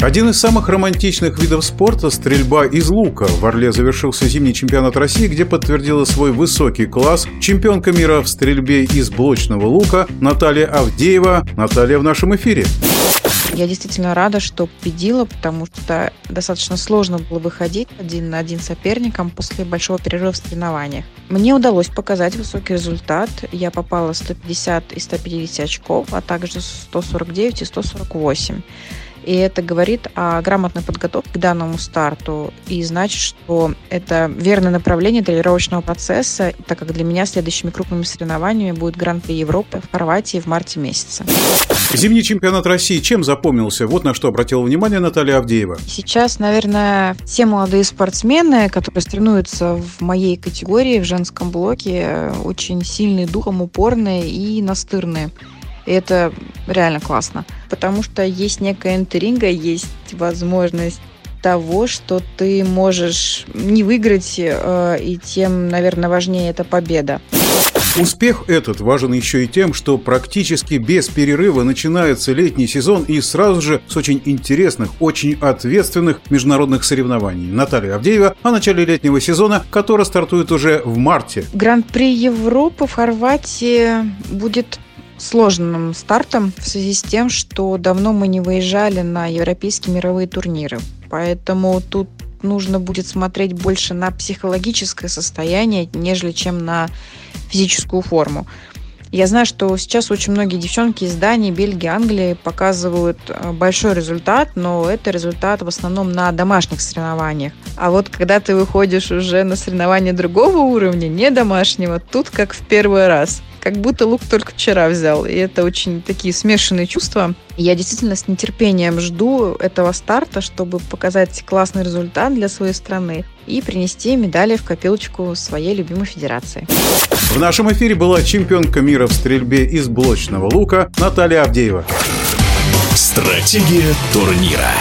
Один из самых романтичных видов спорта – стрельба из лука. В Орле завершился зимний чемпионат России, где подтвердила свой высокий класс чемпионка мира в стрельбе из блочного лука Наталья Авдеева. Наталья в нашем эфире. Я действительно рада, что победила, потому что достаточно сложно было выходить один на один с соперником после большого перерыва в соревнованиях. Мне удалось показать высокий результат. Я попала 150 и 150 очков, а также 149 и 148. И это говорит о грамотной подготовке к данному старту и значит, что это верное направление тренировочного процесса, так как для меня следующими крупными соревнованиями будет Гран-при Европы в Хорватии в марте месяце. Зимний чемпионат России чем запомнился? Вот на что обратила внимание Наталья Авдеева. Сейчас, наверное, все молодые спортсмены, которые соревнуются в моей категории, в женском блоке, очень сильные духом, упорные и настырные. И это реально классно. Потому что есть некая интрига, есть возможность того, что ты можешь не выиграть, э, и тем, наверное, важнее это победа. Успех этот важен еще и тем, что практически без перерыва начинается летний сезон и сразу же с очень интересных, очень ответственных международных соревнований. Наталья Авдеева о начале летнего сезона, который стартует уже в марте. Гран-при Европы в Хорватии будет сложным стартом в связи с тем, что давно мы не выезжали на европейские мировые турниры. Поэтому тут нужно будет смотреть больше на психологическое состояние, нежели чем на физическую форму. Я знаю, что сейчас очень многие девчонки из Дании, Бельгии, Англии показывают э, большой результат, но это результат в основном на домашних соревнованиях. А вот когда ты выходишь уже на соревнования другого уровня, не домашнего, тут как в первый раз как будто лук только вчера взял. И это очень такие смешанные чувства. Я действительно с нетерпением жду этого старта, чтобы показать классный результат для своей страны и принести медали в копилочку своей любимой федерации. В нашем эфире была чемпионка мира в стрельбе из блочного лука Наталья Авдеева. Стратегия турнира.